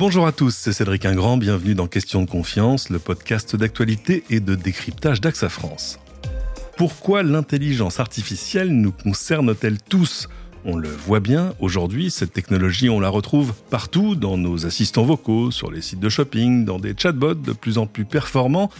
Bonjour à tous, c'est Cédric Ingrand, bienvenue dans Question de confiance, le podcast d'actualité et de décryptage d'AXA France. Pourquoi l'intelligence artificielle nous concerne-t-elle tous? On le voit bien, aujourd'hui, cette technologie, on la retrouve partout, dans nos assistants vocaux, sur les sites de shopping, dans des chatbots de plus en plus performants.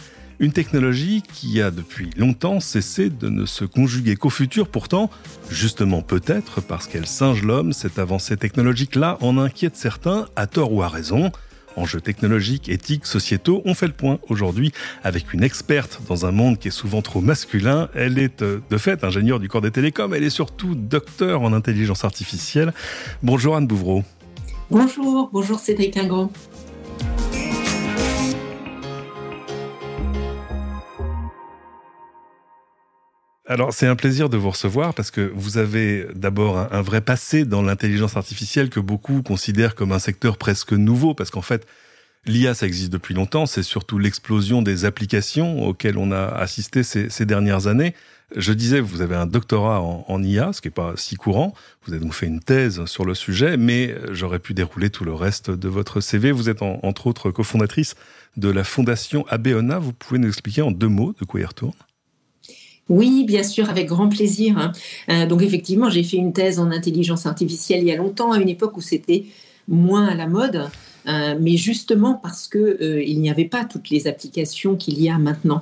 Une technologie qui a depuis longtemps cessé de ne se conjuguer qu'au futur, pourtant, justement peut-être parce qu'elle singe l'homme, cette avancée technologique-là en inquiète certains, à tort ou à raison. Enjeux technologiques, éthiques, sociétaux, on fait le point aujourd'hui avec une experte dans un monde qui est souvent trop masculin. Elle est euh, de fait ingénieure du corps des télécoms, elle est surtout docteur en intelligence artificielle. Bonjour Anne Bouvreau. Bonjour, bonjour Cédric Ingrand. Alors c'est un plaisir de vous recevoir parce que vous avez d'abord un, vrai passé dans l'intelligence artificielle que beaucoup considèrent comme un secteur presque nouveau parce qu'en fait l'IA ça existe depuis longtemps, c'est surtout l'explosion des applications auxquelles on a assisté ces, dernières années. Je disais, vous avez un doctorat en, IA, ce qui n'est pas si courant. Vous avez donc fait une thèse sur le sujet, mais j'aurais pu dérouler tout le reste de votre CV. Vous êtes entre autres cofondatrice de la fondation Abeona. Vous pouvez nous expliquer en deux mots de quoi il retourne? Oui, bien sûr, avec grand plaisir. Hein. Euh, donc effectivement, j'ai fait une thèse en intelligence artificielle il y a longtemps, à une époque où c'était moins à la mode. Euh, mais justement parce que euh, il n'y avait pas toutes les applications qu'il y a maintenant.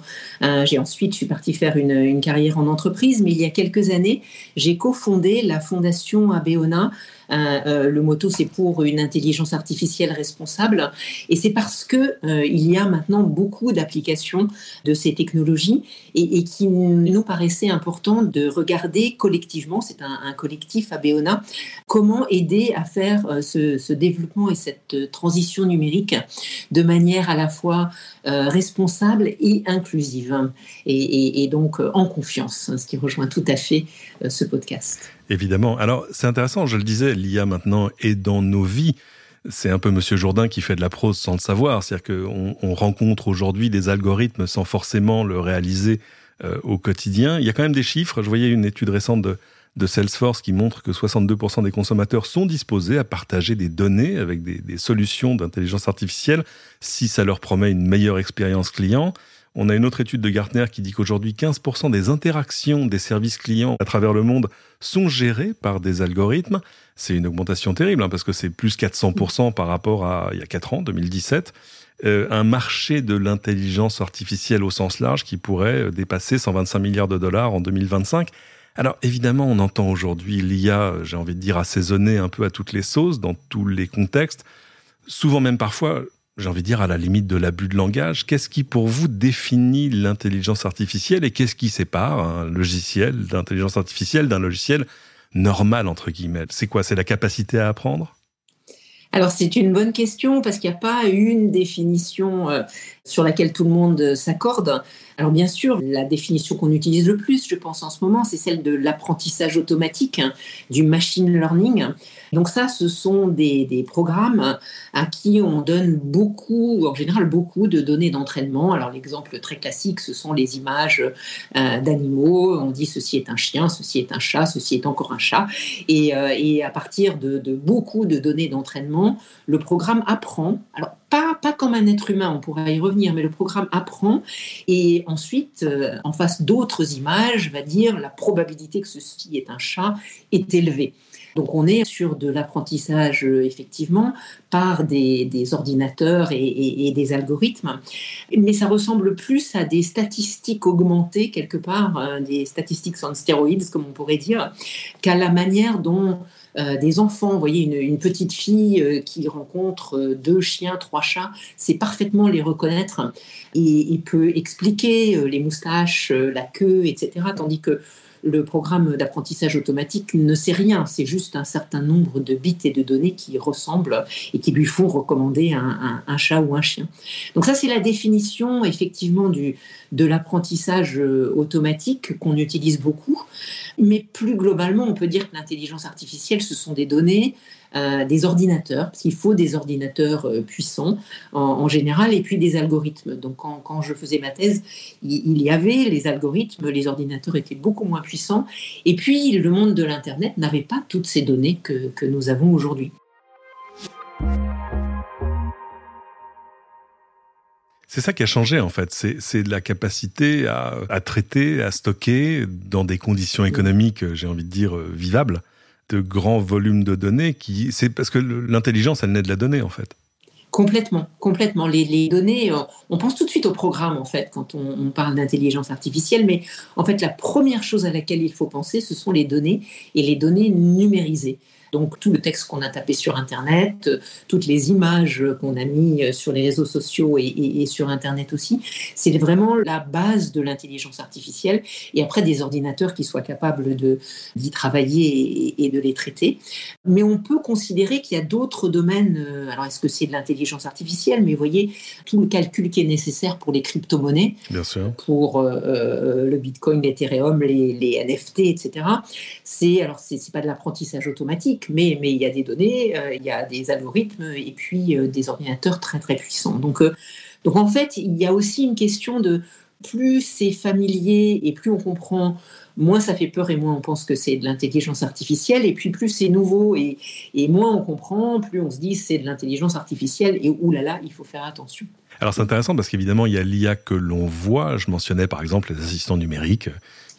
j'ai ensuite, je suis partie faire une, carrière en entreprise, mais il y a quelques années, j'ai cofondé la fondation Abeona euh, euh, le motto, c'est pour une intelligence artificielle responsable. Et c'est parce que euh, il y a maintenant beaucoup d'applications de ces technologies et, et qui nous paraissait important de regarder collectivement, c'est un, collectif à Béona, comment aider à faire ce, ce, développement et cette transition numérique de manière à la fois responsable et inclusive et, donc en confiance, ce qui rejoint tout à fait ce podcast. Évidemment. Alors, c'est intéressant, je le disais, l'IA maintenant est dans nos vies. C'est un peu Monsieur Jourdain qui fait de la prose sans le savoir. C'est-à-dire qu'on on rencontre aujourd'hui des algorithmes sans forcément le réaliser euh, au quotidien. Il y a quand même des chiffres. Je voyais une étude récente de, de Salesforce qui montre que 62% des consommateurs sont disposés à partager des données avec des, solutions d'intelligence artificielle si ça leur promet une meilleure expérience client. On a une autre étude de Gartner qui dit qu'aujourd'hui 15% des interactions des services clients à travers le monde sont gérées par des algorithmes. C'est une augmentation terrible hein, parce que c'est plus 400% par rapport à il y a 4 ans, 2017. Euh, un marché de l'intelligence artificielle au sens large qui pourrait euh, dépasser 125 milliards de dollars en 2025. Alors évidemment, on entend aujourd'hui l'IA, j'ai envie de dire, assaisonner un peu à toutes les sauces, dans tous les contextes. Souvent même parfois, j'ai envie de dire, à la limite de l'abus de langage. Qu'est-ce qui, pour vous, définit l'intelligence artificielle et qu'est-ce qui sépare un logiciel d'intelligence artificielle d'un logiciel normal, entre guillemets? C'est quoi? C'est la capacité à apprendre? Alors c'est une bonne question parce qu'il n'y a pas une définition euh, sur laquelle tout le monde s'accorde. Alors bien sûr, la définition qu'on utilise le plus, je pense en ce moment, c'est celle de l'apprentissage automatique, hein, du machine learning. Donc ça, ce sont des, programmes à qui on donne beaucoup, en général beaucoup de données d'entraînement. Alors l'exemple très classique, ce sont les images euh, d'animaux. On dit ceci est un chien, ceci est un chat, ceci est encore un chat. Et, euh, à partir de, de beaucoup de données d'entraînement, le programme apprend. Alors pas, pas comme un être humain, on pourra y revenir, mais le programme apprend et ensuite, euh, en face d'autres images, va dire la probabilité que ceci est un chat est élevée. Donc on est sur de l'apprentissage euh, effectivement par des, ordinateurs et, des algorithmes, mais ça ressemble plus à des statistiques augmentées quelque part, euh, des statistiques en stéroïdes comme on pourrait dire, qu'à la manière dont euh, des enfants, vous voyez une, petite fille qui rencontre deux chiens, trois chats, sait parfaitement les reconnaître et, et peut expliquer les moustaches, la queue, etc. Tandis que le programme d'apprentissage automatique ne sait rien, c'est juste un certain nombre de bits et de données qui ressemblent et qui lui font recommander un, chat ou un chien. Donc ça, c'est la définition effectivement de l'apprentissage euh, automatique qu'on utilise beaucoup. Mais plus globalement, on peut dire que l'intelligence artificielle, ce sont des données, euh, des ordinateurs, parce qu'il faut des ordinateurs euh, puissants en, général, et puis des algorithmes. Donc quand, je faisais ma thèse, il, y avait les algorithmes, les ordinateurs étaient beaucoup moins puissants, et puis le monde de l'Internet n'avait pas toutes ces données que, que nous avons aujourd'hui. C'est ça qui a changé en fait, c'est la capacité à, à, traiter, à stocker dans des conditions économiques, j'ai envie de dire, vivables, de grands volumes de données. Qui, c'est parce que l'intelligence, elle naît de la donnée en fait. Complètement, complètement. Les, données, euh, on pense tout de suite au programme en fait quand on, on parle d'intelligence artificielle, mais en fait la première chose à laquelle il faut penser, ce sont les données et les données numérisées. Donc tout le texte qu'on a tapé sur Internet, toutes les images qu'on a mis sur les réseaux sociaux et, sur Internet aussi, c'est vraiment la base de l'intelligence artificielle. Et après, des ordinateurs qui soient capables d'y travailler et, de les traiter. Mais on peut considérer qu'il y a d'autres domaines. Euh, alors, est-ce que c'est de l'intelligence artificielle Mais vous voyez, tout le calcul qui est nécessaire pour les crypto-monnaies, pour euh, euh, le Bitcoin, l'Ethereum, les, les NFT, etc. C'est alors c'est pas de l'apprentissage automatique mais, mais il y a des données, euh, il y a des algorithmes et puis euh, des ordinateurs très très puissants. Donc, euh, donc en fait, il y a aussi une question de plus c'est familier et plus on comprend, moins ça fait peur et moins on pense que c'est de l'intelligence artificielle. Et puis plus c'est nouveau et, et, moins on comprend, plus on se dit c'est de l'intelligence artificielle et oulala, il faut faire attention. Alors c'est intéressant parce qu'évidemment il y a l'IA que l'on voit. Je mentionnais par exemple les assistants numériques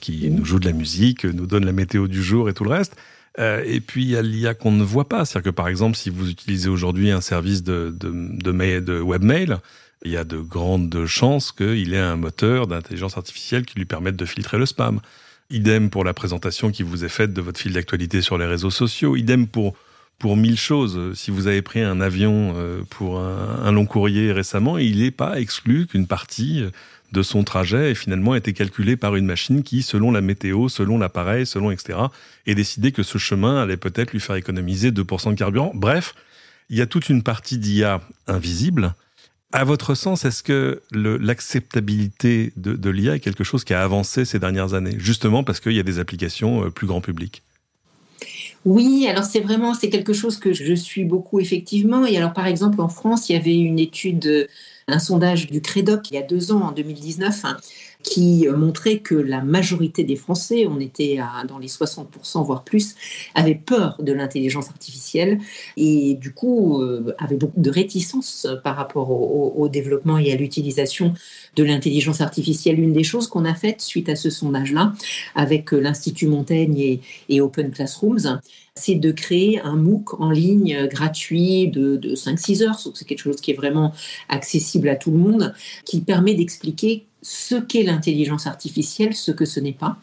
qui nous jouent de la musique, nous donnent la météo du jour et tout le reste. Euh, et puis il y a l'IA qu'on ne voit pas, c'est-à-dire que par exemple, si vous utilisez aujourd'hui un service de, de, de, de webmail, il y a de grandes chances qu'il ait un moteur d'intelligence artificielle qui lui permette de filtrer le spam. Idem pour la présentation qui vous est faite de votre fil d'actualité sur les réseaux sociaux. Idem pour pour mille choses. Si vous avez pris un avion euh, pour un, long courrier récemment, il n'est pas exclu qu'une partie de son trajet et finalement été calculé par une machine qui, selon la météo, selon l'appareil, selon etc., ait décidé que ce chemin allait peut-être lui faire économiser 2% de carburant. Bref, il y a toute une partie d'IA invisible. À votre sens, est-ce que l'acceptabilité de, de l'IA est quelque chose qui a avancé ces dernières années, justement parce qu'il y a des applications euh, plus grand public oui, alors c'est vraiment c'est quelque chose que je suis beaucoup effectivement. Et alors par exemple en France, il y avait une étude un sondage du Crédoc il y a deux ans, en 2019, hein, qui montrait que la majorité des Français, on était à, dans les 60% voire plus, avaient peur de l'intelligence artificielle et du coup euh, avaient beaucoup de réticence par rapport au, développement et à l'utilisation de l'intelligence artificielle. Une des choses qu'on a faites suite à ce sondage-là avec l'Institut Montaigne et, et Open Classrooms, c'est de créer un MOOC en ligne gratuit de, de 5-6 heures. C'est quelque chose qui est vraiment accessible à tout le monde, qui permet d'expliquer ce qu'est l'intelligence artificielle, ce que ce n'est pas,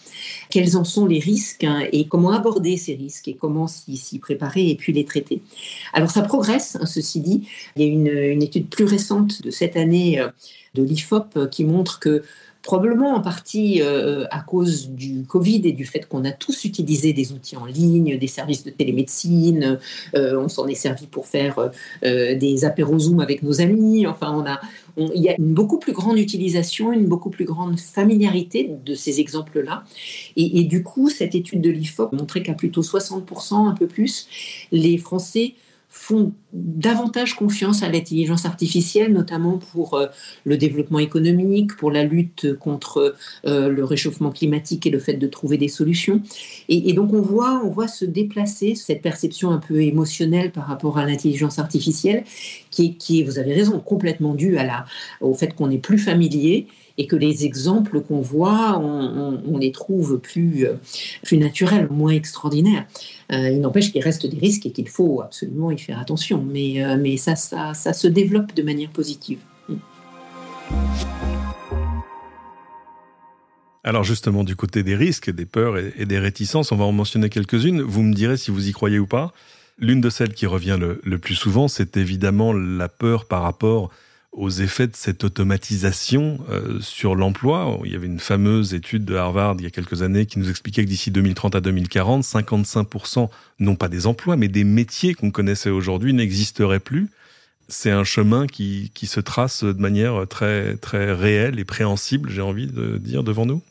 quels en sont les risques hein, et comment aborder ces risques et comment s'y préparer et puis les traiter. Alors ça progresse, hein, ceci dit. Il y a une, étude plus récente de cette année euh, de l'IFOP euh, qui montre que probablement en partie euh, à cause du Covid et du fait qu'on a tous utilisé des outils en ligne, des services de télémédecine, euh, on s'en est servi pour faire euh, des apéros Zoom avec nos amis, enfin on a, il y a une beaucoup plus grande utilisation, une beaucoup plus grande familiarité de ces exemples-là. Et, et, du coup, cette étude de l'IFOP montrait qu'à plutôt 60%, un peu plus, les Français font davantage confiance à l'intelligence artificielle, notamment pour euh, le développement économique, pour la lutte contre euh, le réchauffement climatique et le fait de trouver des solutions. Et, donc on voit, on voit se déplacer cette perception un peu émotionnelle par rapport à l'intelligence artificielle, qui est, qui vous avez raison, complètement due au fait qu'on est plus familier et que les exemples qu'on voit, on, les trouve plus, euh, plus naturels, moins extraordinaires. Euh, il n'empêche qu'il reste des risques et qu'il faut absolument y faire attention, mais, euh, mais ça, ça, ça se développe de manière positive. Alors justement, du côté des risques, des peurs et, des réticences, on va en mentionner quelques-unes. Vous me direz si vous y croyez ou pas. L'une de celles qui revient le, le plus souvent, c'est évidemment la peur par rapport aux effets de cette automatisation euh, sur l'emploi. Il y avait une fameuse étude de Harvard il y a quelques années qui nous expliquait que d'ici 2030 à 2040, 55% non pas des emplois, mais des métiers qu'on connaissait aujourd'hui n'existeraient plus. C'est un chemin qui, qui se trace de manière très, très réelle et préhensible, j'ai envie de dire, devant nous.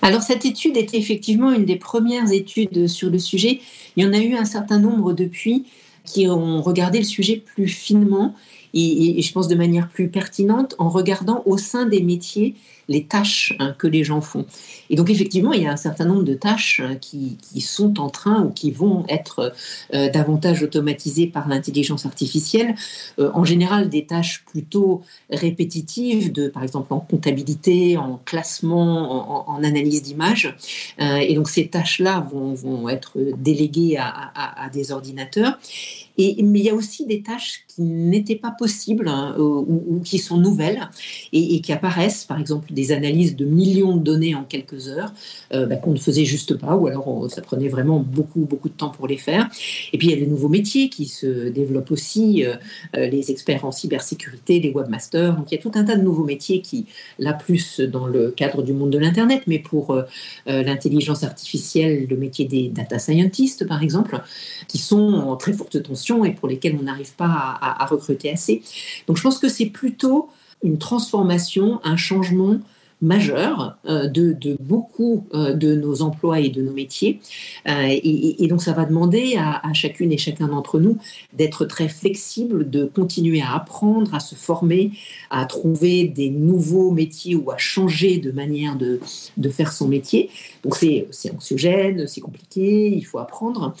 Alors cette étude était effectivement une des premières études sur le sujet. Il y en a eu un certain nombre depuis qui ont regardé le sujet plus finement et, je pense de manière plus pertinente en regardant au sein des métiers les tâches hein, que les gens font. Et donc effectivement, il y a un certain nombre de tâches hein, qui, sont en train ou qui vont être euh, davantage automatisées par l'intelligence artificielle. Euh, en général, des tâches plutôt répétitives, de, par exemple en comptabilité, en classement, en, analyse d'images. Euh, et donc ces tâches-là vont, être déléguées à, des ordinateurs. Mais il y a aussi des tâches qui n'étaient pas possibles hein, ou, qui sont nouvelles et, qui apparaissent, par exemple des analyses de millions de données en quelques heures euh, bah, qu'on ne faisait juste pas ou alors ça prenait vraiment beaucoup beaucoup de temps pour les faire. Et puis il y a des nouveaux métiers qui se développent aussi, euh, euh, les experts en cybersécurité, les webmasters. Donc il y a tout un tas de nouveaux métiers qui, là plus dans le cadre du monde de l'internet, mais pour l'intelligence artificielle, le métier des data scientists par exemple, qui sont en très forte tension et pour lesquels on n'arrive pas à, recruter assez. Donc je pense que c'est plutôt une transformation, un changement majeur euh, de, beaucoup euh, de nos emplois et de nos métiers. Euh, et, donc ça va demander à, chacune et chacun d'entre nous d'être très flexible, de continuer à apprendre, à se former, à trouver des nouveaux métiers ou à changer de manière de, faire son métier. Donc c'est anxiogène, c'est compliqué, il faut apprendre.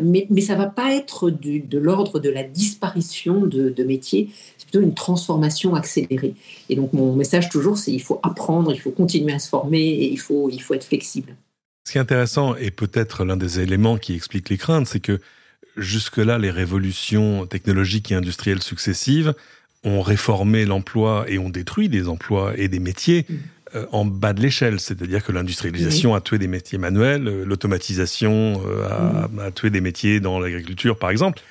mais, ça ne va pas être de l'ordre de la disparition de, métiers, plutôt une transformation accélérée. Et donc mon message toujours, c'est il faut apprendre, il faut continuer à se former et il faut, il faut être flexible. Ce qui est intéressant, et peut-être l'un des éléments qui explique les craintes, c'est que jusque-là, les révolutions technologiques et industrielles successives ont réformé l'emploi et ont détruit des emplois et des métiers. Mm. Euh, en bas de l'échelle, c'est-à-dire que l'industrialisation a tué des métiers manuels, euh, l'automatisation euh, a, mm. a, tué des métiers dans l'agriculture, par exemple.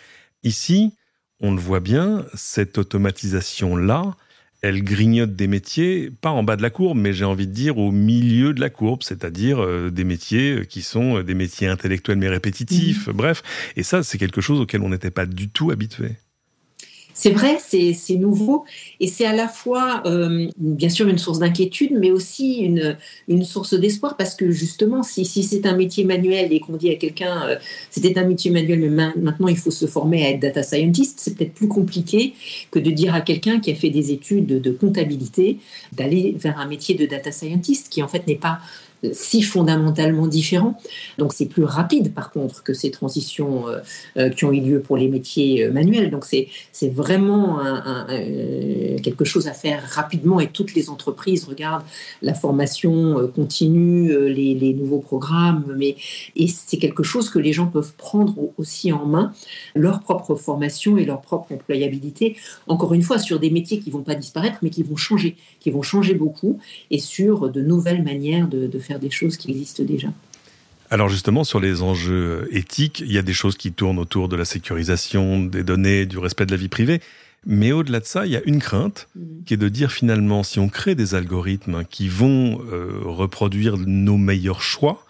Ici, on le voit bien, cette automatisation-là, elle grignote des métiers, pas en bas de la courbe, mais j'ai envie de dire au milieu de la courbe, c'est-à-dire euh, des métiers qui sont des métiers intellectuels mais répétitifs, mmh. bref. Et ça, c'est quelque chose auquel on n'était pas du tout habitué. C'est vrai, c'est nouveau. Et c'est à la fois, euh, bien sûr, une source d'inquiétude, mais aussi une, source d'espoir parce que justement, si, si c'est un métier manuel et qu'on dit à quelqu'un euh, c'était un métier manuel, mais maintenant il faut se former à être data scientist, c'est peut-être plus compliqué que de dire à quelqu'un qui a fait des études de comptabilité d'aller vers un métier de data scientist qui en fait n'est pas si fondamentalement différents. Donc c'est plus rapide par contre que ces transitions euh, euh, qui ont eu lieu pour les métiers euh, manuels. Donc c'est vraiment quelque chose à faire rapidement et toutes les entreprises regardent la formation continue, les, nouveaux programmes, mais et c'est quelque chose que les gens peuvent prendre aussi en main, leur propre formation et leur propre employabilité. Encore une fois sur des métiers qui vont pas disparaître mais qui vont changer, qui vont changer beaucoup et sur de nouvelles manières de, de faire des choses qui existent déjà. Alors justement, sur les enjeux éthiques, il y a des choses qui tournent autour de la sécurisation des données, du respect de la vie privée. Mais au-delà de ça, il y a une crainte mm. qui est de dire finalement, si on crée des algorithmes qui vont euh, reproduire nos meilleurs choix,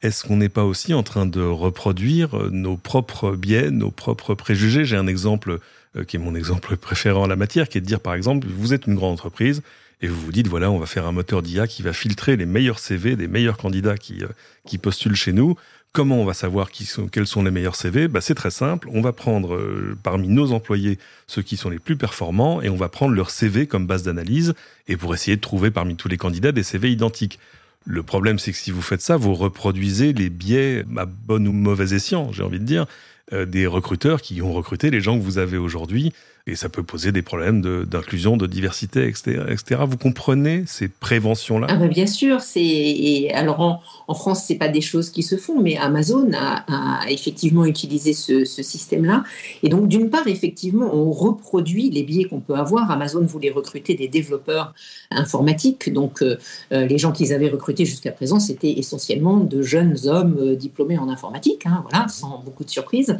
est-ce qu'on n'est pas aussi en train de reproduire nos propres biais, nos propres préjugés? J'ai un exemple euh, qui est mon exemple préféré en la matière, qui est de dire par exemple, vous êtes une grande entreprise, et vous vous dites, voilà, on va faire un moteur d'IA qui va filtrer les meilleurs CV des meilleurs candidats qui, euh, qui postulent chez nous. Comment on va savoir qui sont, quels sont les meilleurs CV bah, C'est très simple. On va prendre euh, parmi nos employés ceux qui sont les plus performants et on va prendre leur CV comme base d'analyse et pour essayer de trouver parmi tous les candidats des CV identiques. Le problème, c'est que si vous faites ça, vous reproduisez les biais à bon ou mauvais escient, j'ai envie de dire, euh, des recruteurs qui ont recruté les gens que vous avez aujourd'hui et ça peut poser des problèmes d'inclusion, de, diversité, etc., etc. Vous comprenez ces préventions-là? Ah ben Bien sûr. C'est alors en, en France, c'est pas des choses qui se font, mais Amazon a, effectivement utilisé ce, système-là. Et donc, d'une part, effectivement, on reproduit les biais qu'on peut avoir. Amazon voulait recruter des développeurs informatiques, donc euh, euh, les gens qu'ils avaient recrutés jusqu'à présent, c'était essentiellement de jeunes hommes euh, diplômés en informatique, hein, voilà, sans beaucoup de surprises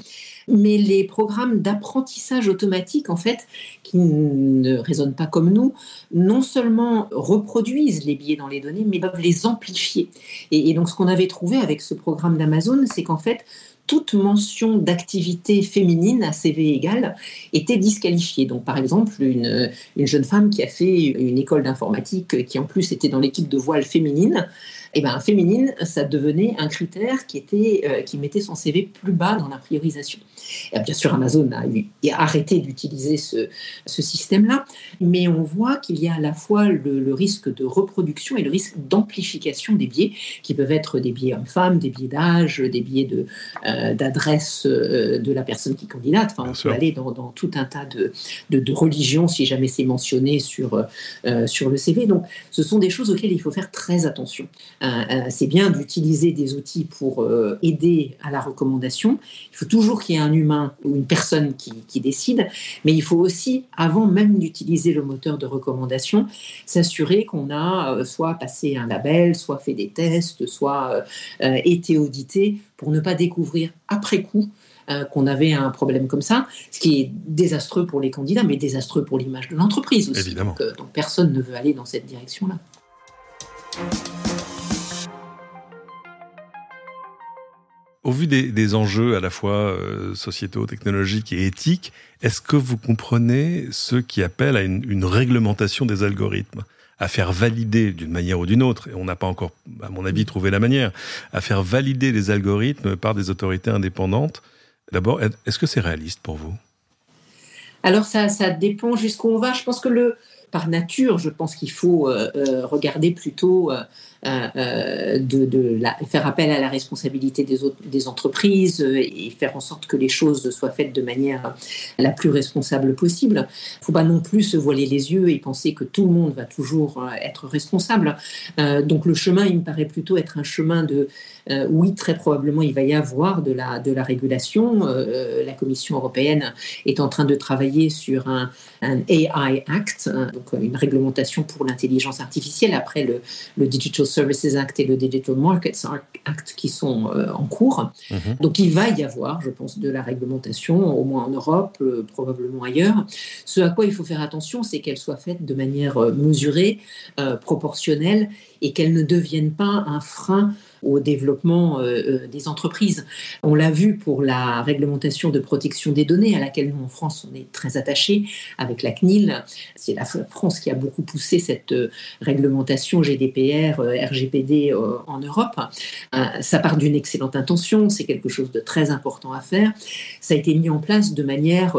mais les programmes d'apprentissage automatique, en fait, qui ne résonnent pas comme nous, non seulement reproduisent les biais dans les données, mais peuvent les amplifier. Et, donc, ce qu'on avait trouvé avec ce programme d'Amazon, c'est qu'en fait, toute mention d'activité féminine à CV égal était disqualifiée. Donc, par exemple, une, une jeune femme qui a fait une école d'informatique, qui en plus était dans l'équipe de voile féminine, eh ben, féminine, ça devenait un critère qui, était, euh, qui mettait son CV plus bas dans la priorisation. Et bien sûr, Amazon a, arrêté d'utiliser ce, ce système-là, mais on voit qu'il y a à la fois le, risque de reproduction et le risque d'amplification des biais, qui peuvent être des biais hommes-femmes, des biais d'âge, des biais de, euh, d'adresse euh, de la personne qui candidate. Enfin, on peut aller dans, dans, tout un tas de, de, de religions si jamais c'est mentionné sur, sur le CV. Donc, ce sont des choses auxquelles il faut faire très attention. Euh, euh, c'est bien d'utiliser des outils pour euh, aider à la recommandation. Il faut toujours qu'il y ait un humain ou une personne qui, décide, mais il faut aussi, avant même d'utiliser le moteur de recommandation, s'assurer qu'on a soit passé un label, soit fait des tests, soit été audité pour ne pas découvrir après coup qu'on avait un problème comme ça, ce qui est désastreux pour les candidats, mais désastreux pour l'image de l'entreprise aussi. Évidemment. donc, personne ne veut aller dans cette direction-là. Au vu des, enjeux à la fois euh, sociétaux, technologiques et éthiques, est-ce que vous comprenez ceux qui appellent à une, réglementation des algorithmes? À faire valider d'une manière ou d'une autre, et on n'a pas encore, à mon avis, trouvé la manière, à faire valider les algorithmes par des autorités indépendantes. D'abord, est-ce que c'est réaliste pour vous? Alors ça, ça dépend jusqu'où on va. Je pense que le, par nature, je pense qu'il faut euh, euh, regarder plutôt euh, de, faire appel à la responsabilité des, entreprises et faire en sorte que les choses soient faites de manière la plus responsable possible. Il ne faut pas non plus se voiler les yeux et penser que tout le monde va toujours être responsable. donc le chemin, il me paraît plutôt être un chemin de oui, très probablement, il va y avoir de la, de la régulation. La Commission européenne est en train de travailler sur un, AI Act, donc une réglementation pour l'intelligence artificielle après le, le, Digital Services Act et le Digital Markets Act qui sont euh, en cours. Mhm. Donc il va y avoir, je pense, de la réglementation, au moins en Europe, probablement ailleurs. Ce à quoi il faut faire attention, c'est qu'elle soit faite de manière mesurée, proportionnelle et qu'elle ne devienne pas un frein au développement euh, euh, des entreprises. On l'a vu pour la réglementation de protection des données à laquelle nous en France on est très attachés avec la CNIL. C'est la France qui a beaucoup poussé cette euh, réglementation GDPR, RGPD en Europe. Ça part d'une excellente intention, c'est quelque chose de très important à faire. Ça a été mis en place de manière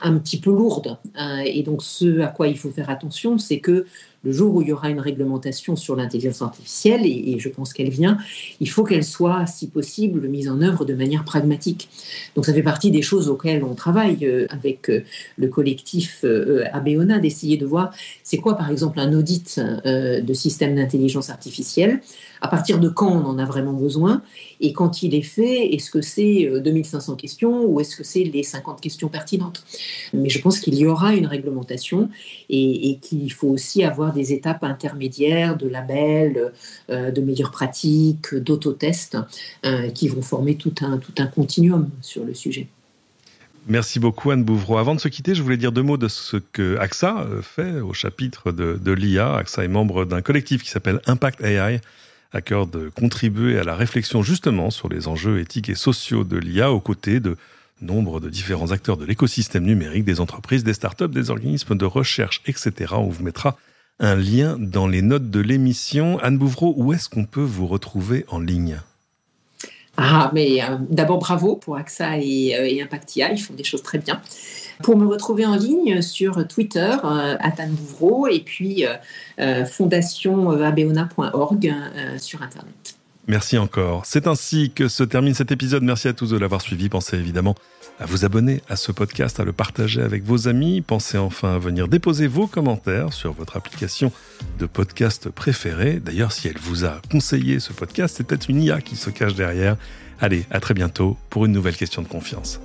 un petit peu lourde. Et donc ce à quoi il faut faire attention, c'est que le jour où il y aura une réglementation sur l'intelligence artificielle, et, je pense qu'elle vient, il faut qu'elle soit, si possible, mise en œuvre de manière pragmatique. Donc ça fait partie des choses auxquelles on travaille euh, avec euh, le collectif euh, Abeona, d'essayer de voir c'est quoi, par exemple, un audit de système d'intelligence artificielle, à partir de quand on en a vraiment besoin, et quand il est fait, est-ce que c'est 2500 questions ou est-ce que c'est les 50 questions pertinentes? Mais je pense qu'il y aura une réglementation et qu'il faut aussi avoir des étapes intermédiaires, de labels, euh, de meilleures pratiques, d'autotests, euh, qui vont former tout un, tout un continuum sur le sujet. Merci beaucoup Anne Bouvreau. Avant de se quitter, je voulais dire deux mots de ce que AXA euh, fait au chapitre de, de l'IA. AXA est membre d'un collectif qui s'appelle Impact AI, à cœur de contribuer à la réflexion justement sur les enjeux éthiques et sociaux de l'IA aux côtés de nombre de différents acteurs de l'écosystème numérique, des entreprises, des startups, des organismes de recherche, etc. On vous mettra un lien dans les notes de l'émission. Anne Bouvreau, où est-ce qu'on peut vous retrouver en ligne? Ah, mais euh, d'abord bravo pour AXA et, euh, et, Impactia, ils font des choses très bien. Pour me retrouver en ligne sur Twitter, euh, Anne Bouvreau, et puis fondationabeona.org sur Internet. Merci encore. C'est ainsi que se termine cet épisode. Merci à tous de l'avoir suivi. Pensez évidemment à vous abonner à ce podcast, à le partager avec vos amis. Pensez enfin à venir déposer vos commentaires sur votre application de podcast préférée. D'ailleurs, si elle vous a conseillé ce podcast, c'est peut-être une IA qui se cache derrière. Allez, à très bientôt pour une nouvelle question de confiance.